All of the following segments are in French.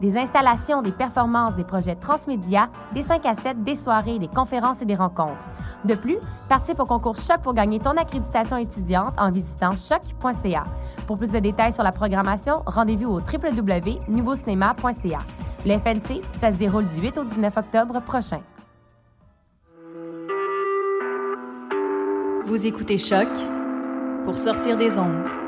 des installations, des performances, des projets transmédia, des 5 à 7, des soirées, des conférences et des rencontres. De plus, participe au concours Choc pour gagner ton accréditation étudiante en visitant choc.ca. Pour plus de détails sur la programmation, rendez-vous au www.nouveaucinéma.ca. Le FNC, ça se déroule du 8 au 19 octobre prochain. Vous écoutez Choc pour sortir des ondes.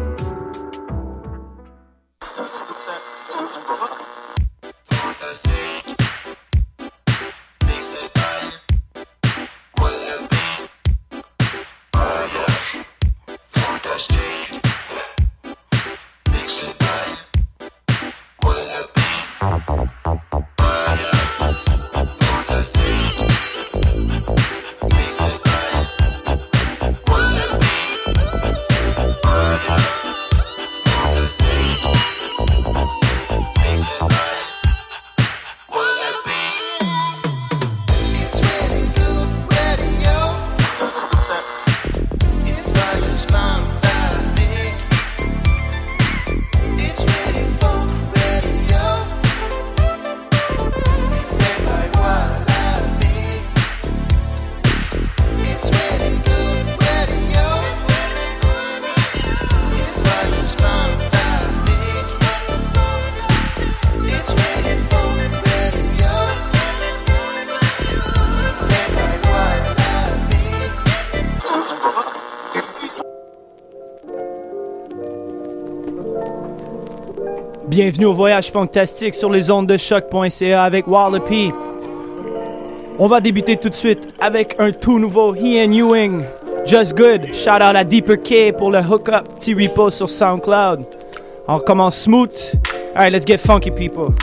Bienvenue au voyage fantastique sur les ondes de choc.ca avec Wallopy. On va débuter tout de suite avec un tout nouveau Ian Ewing. Just Good. Shout out à Deeper K pour le hook-up. Petit repo sur SoundCloud. On commence smooth. Alright, let's get funky, people.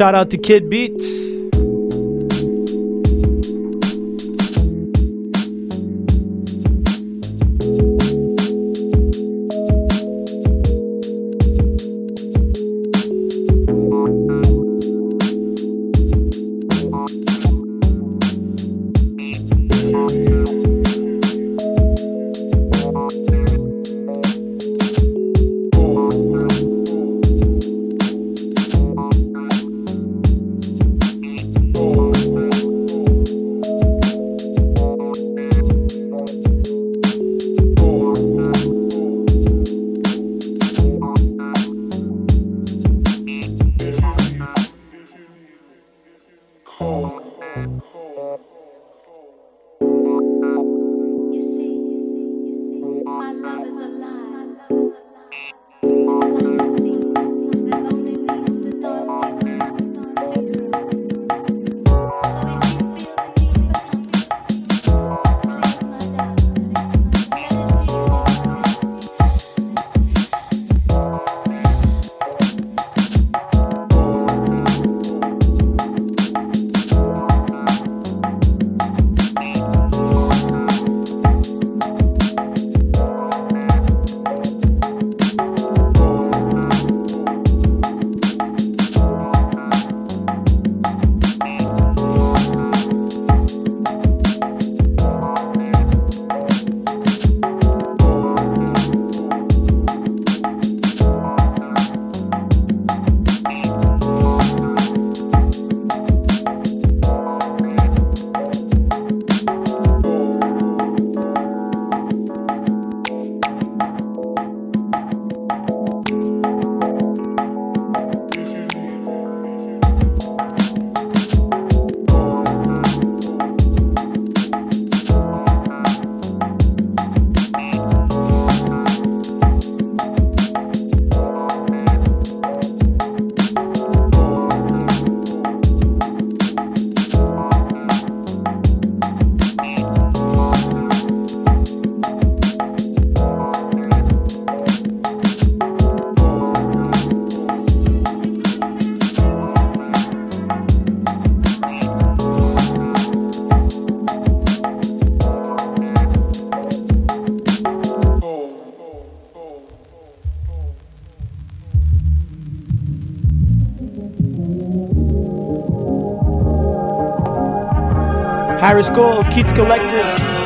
Shout out to Kid Beat. Iris Gold, Keats Collective.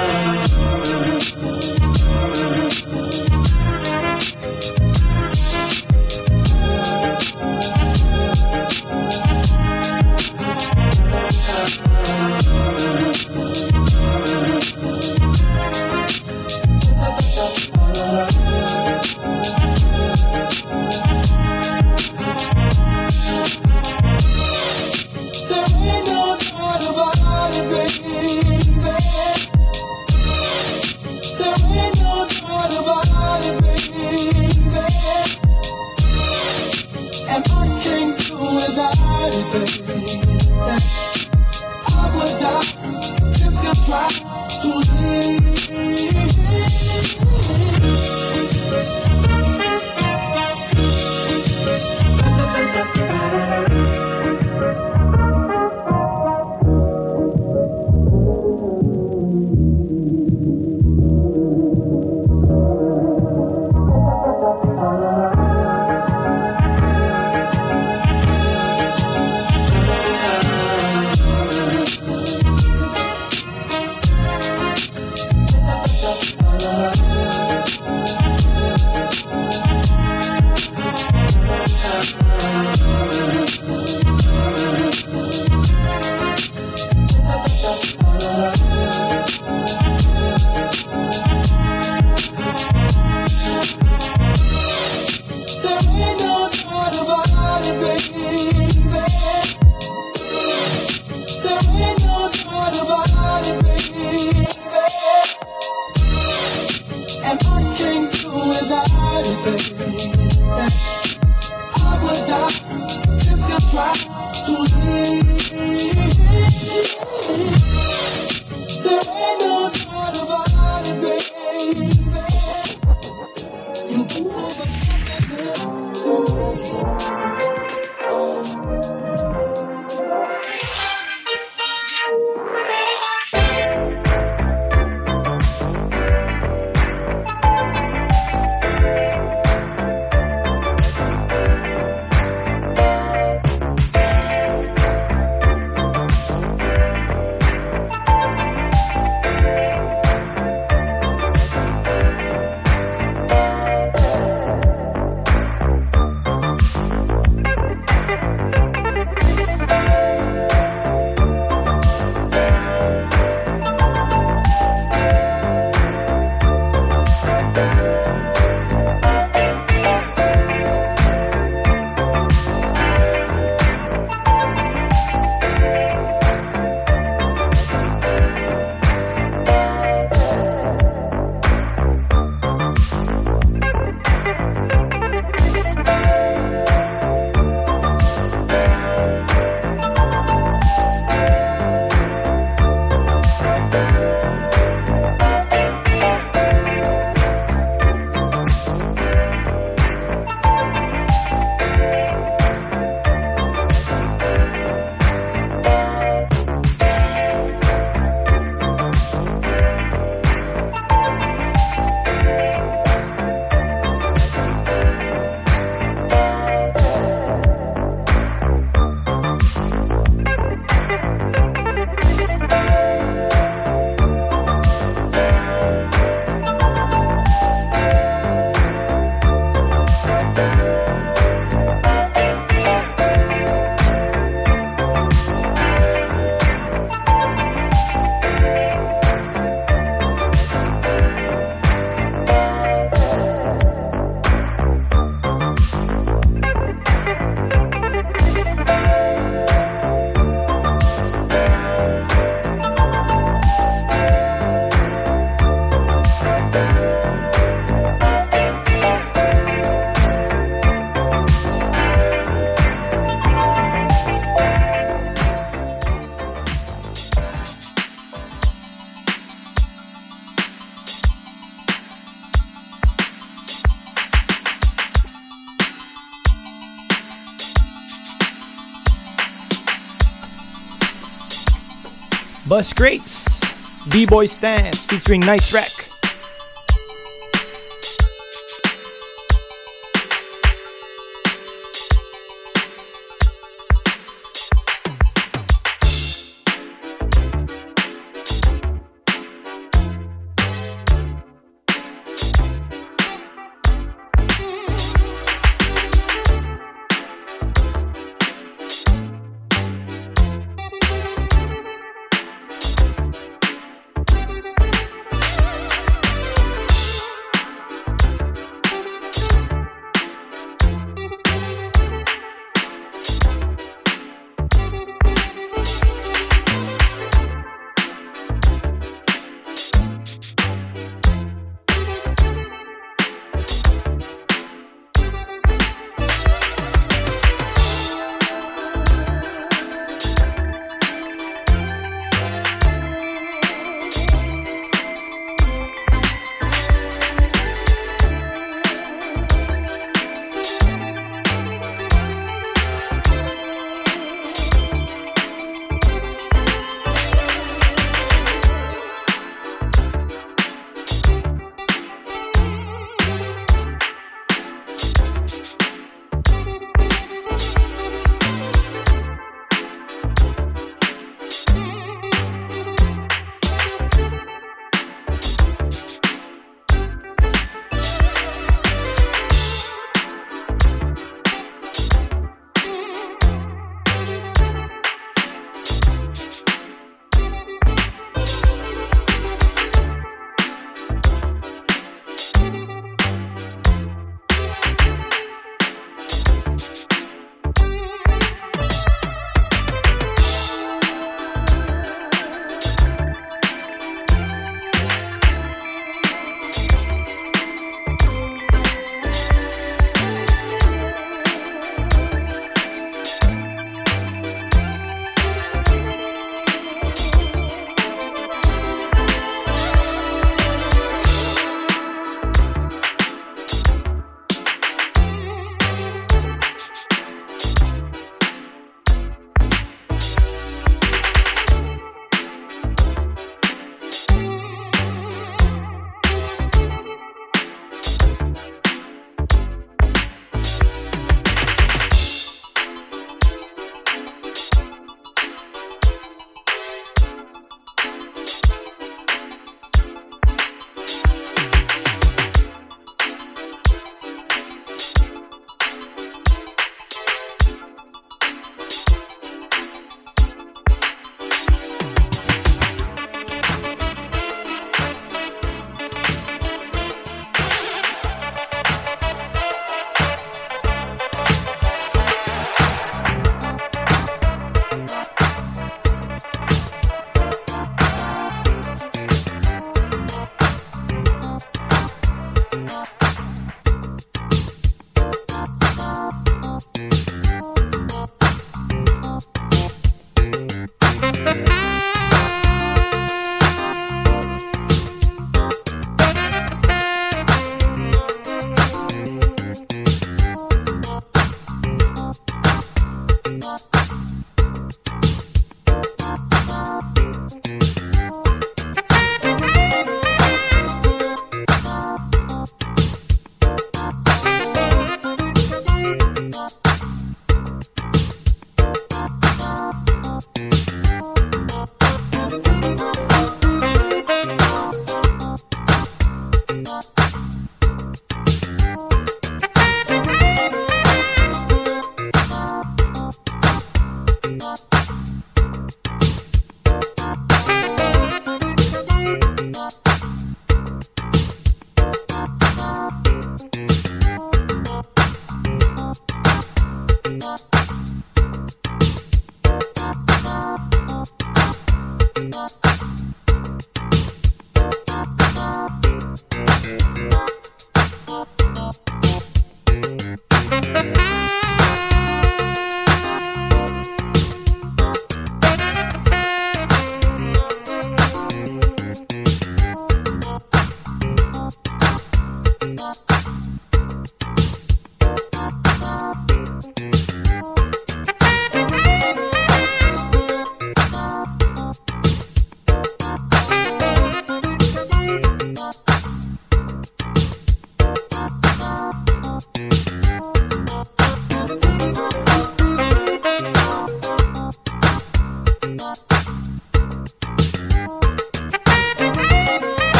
Bus Crates, B Boy Stance featuring Nice Rack.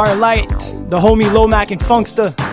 Starlight, the homie Lomac and Funkster.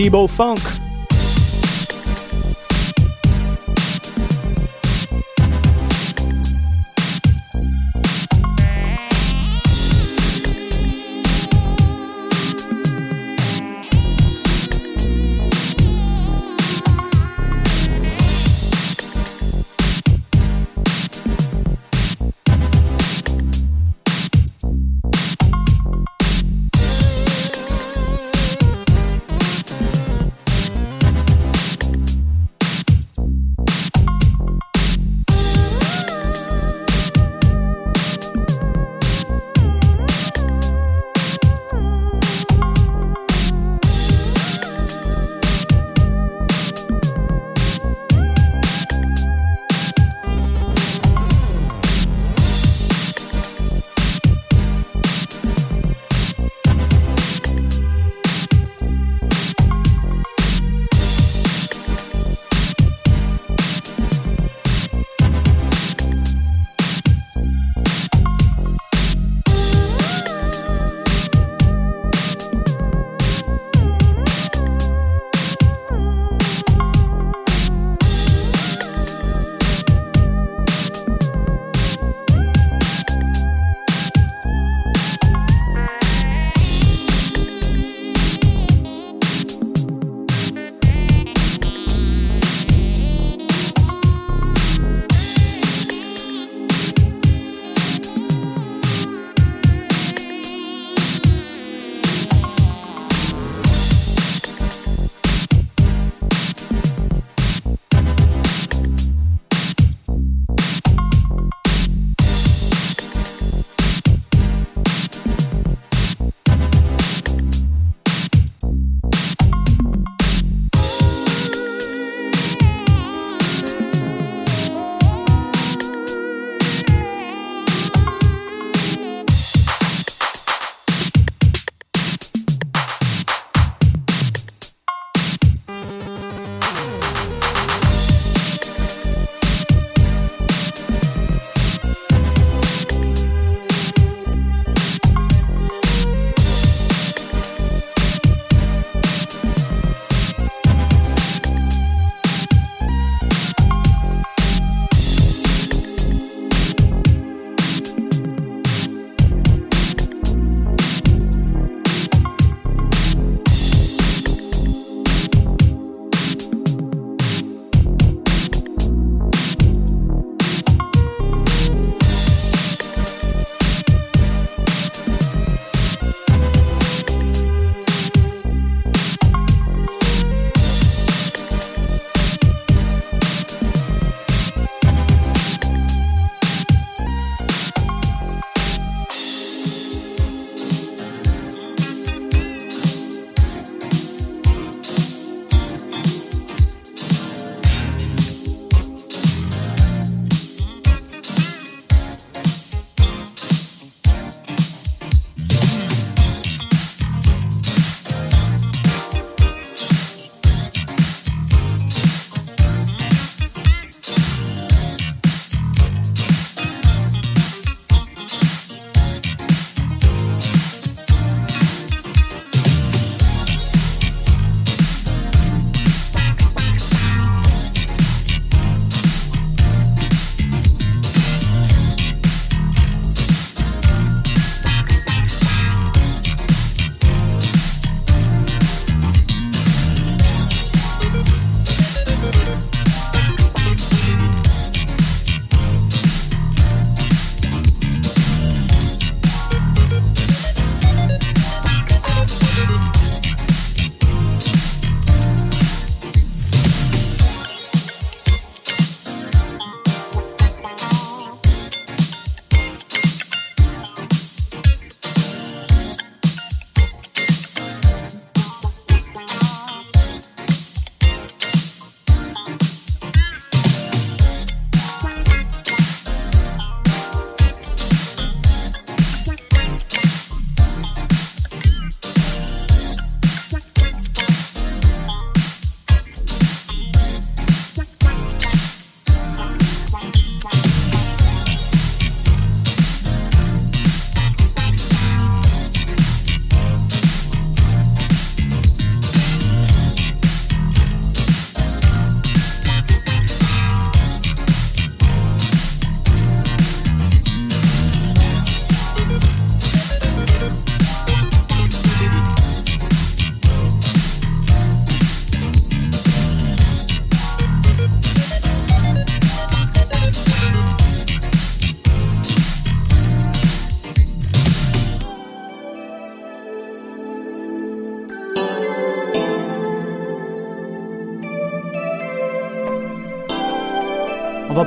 Bebo Funk.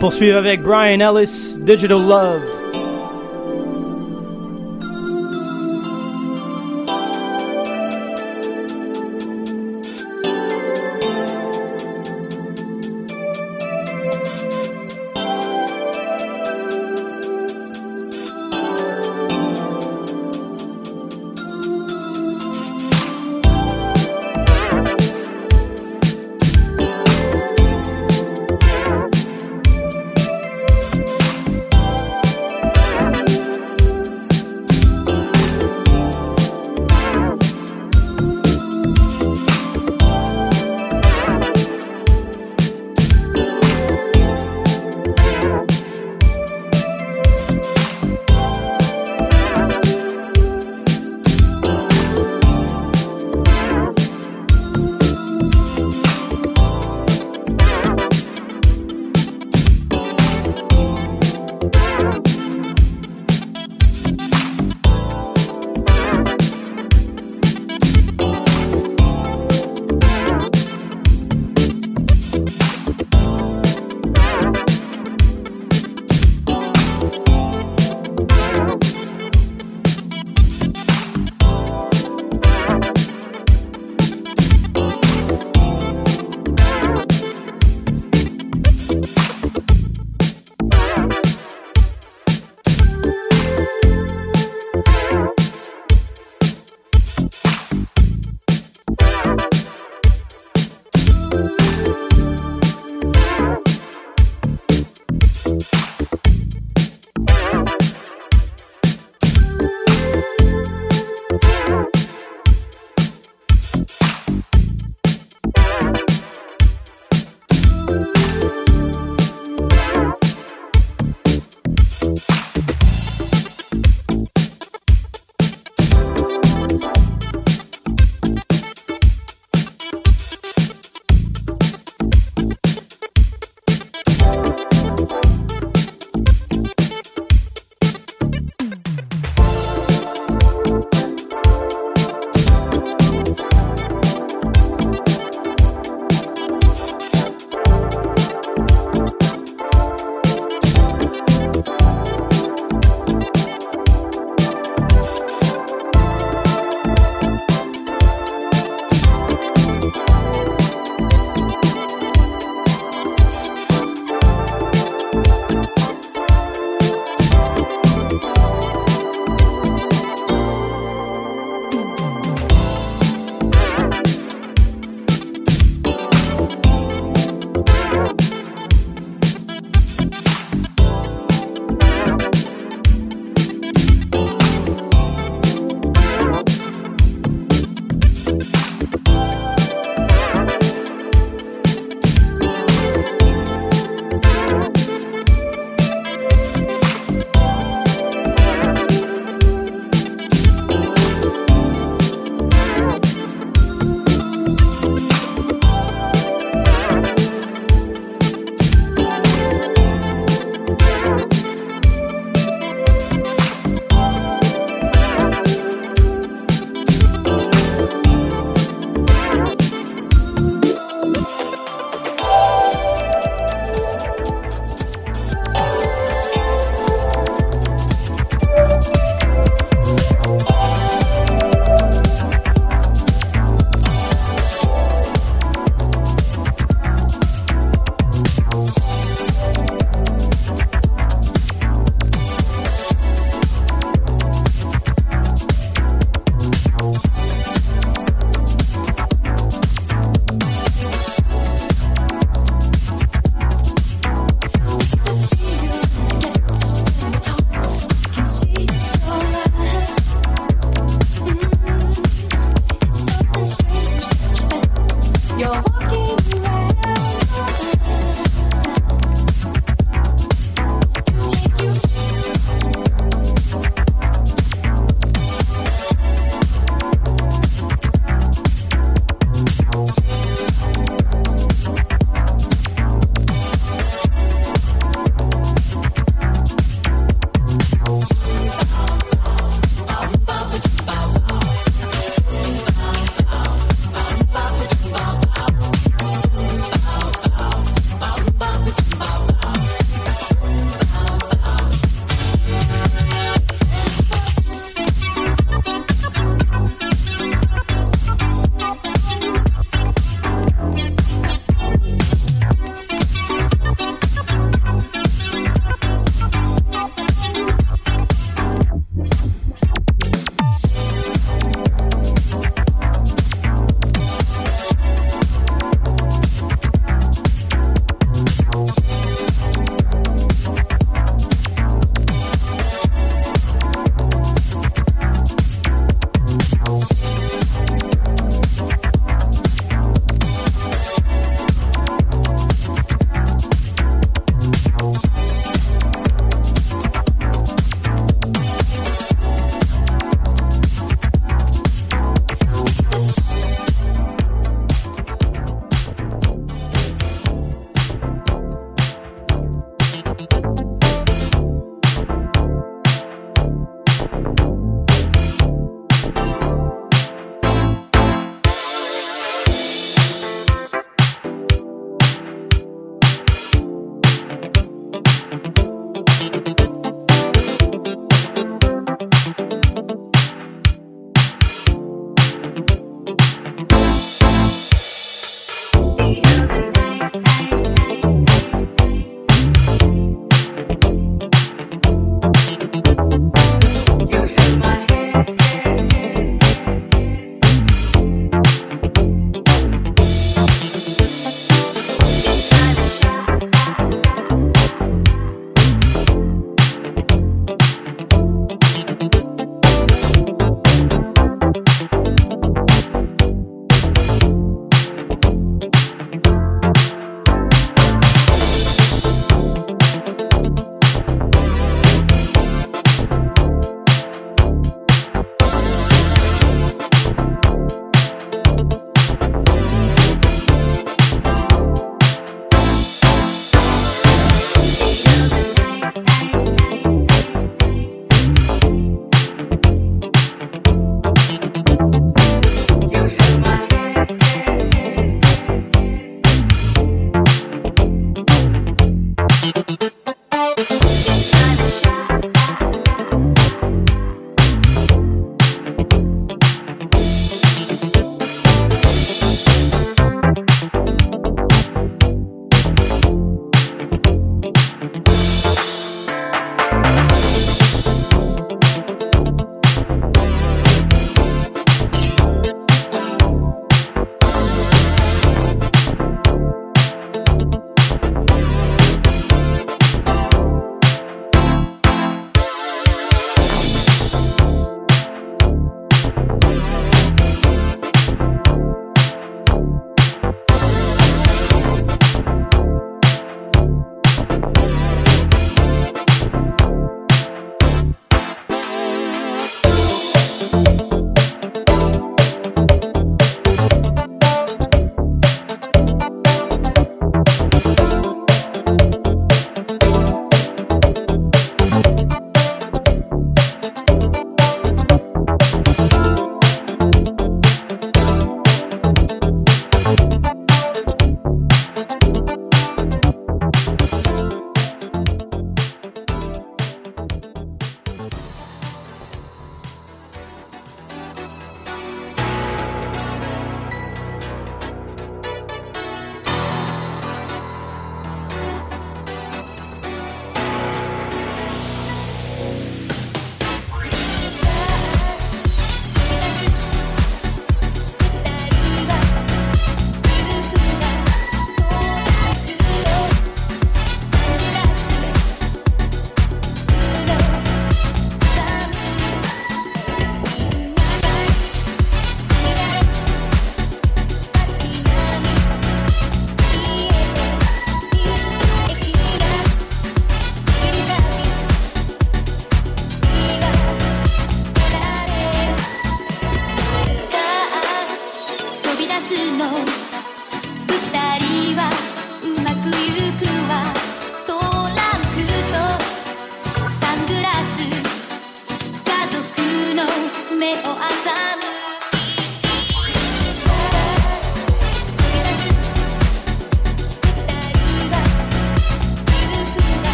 Poursuivre avec Brian Ellis, Digital Love.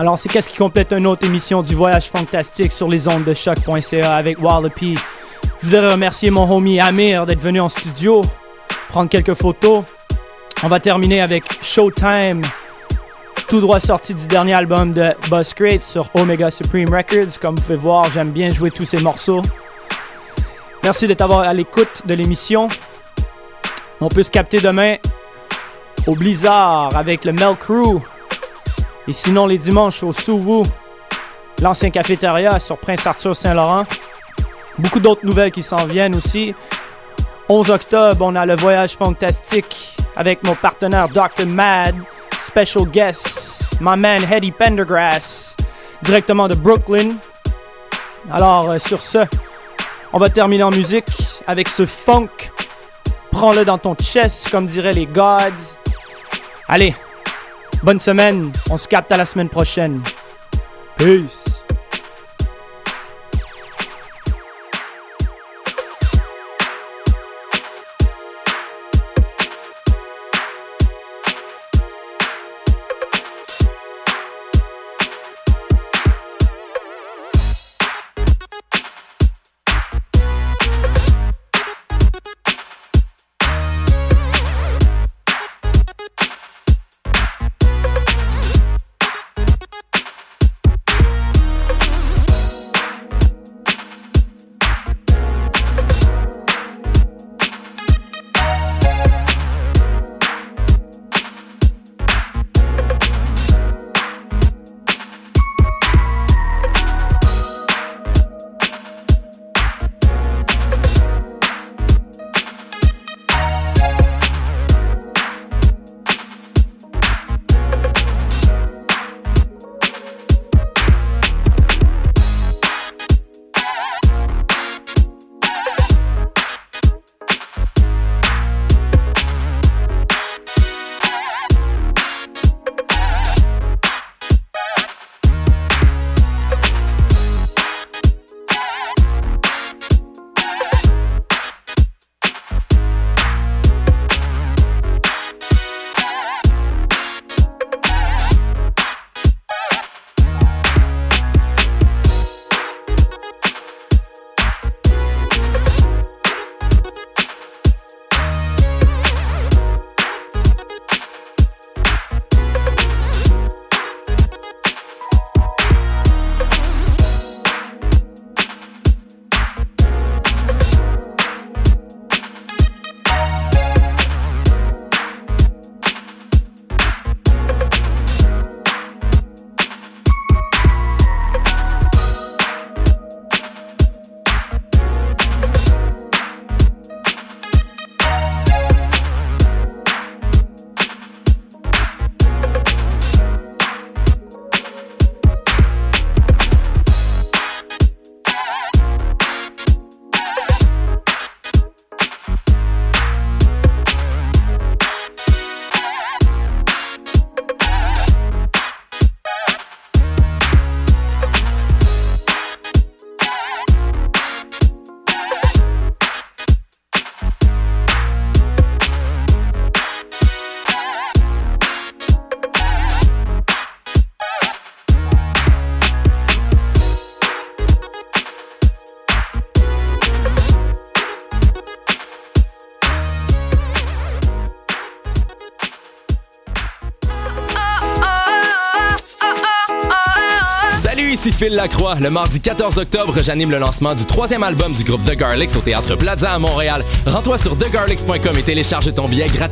Alors, c'est qu'est-ce qui complète une autre émission du Voyage Fantastique sur les ondes de choc.ca avec Wallopy. Je voudrais remercier mon homie Amir d'être venu en studio, prendre quelques photos. On va terminer avec Showtime, tout droit sorti du dernier album de Buzz Crate sur Omega Supreme Records. Comme vous pouvez voir, j'aime bien jouer tous ces morceaux. Merci d'être à l'écoute de l'émission. On peut se capter demain au Blizzard avec le Mel Crew. Et sinon, les dimanches au Suwu, l'ancien cafétéria sur Prince Arthur Saint-Laurent. Beaucoup d'autres nouvelles qui s'en viennent aussi. 11 octobre, on a le voyage fantastique avec mon partenaire Dr. Mad, special guest, my man Hetty Pendergrass, directement de Brooklyn. Alors, euh, sur ce, on va terminer en musique avec ce funk. Prends-le dans ton chest, comme diraient les gods. Allez, Bonne semaine. On se capte à la semaine prochaine. Peace. Phil Lacroix. Le mardi 14 octobre, j'anime le lancement du troisième album du groupe The Garlics au Théâtre Plaza à Montréal. Rends-toi sur thegarlics.com et télécharge ton billet gratuitement.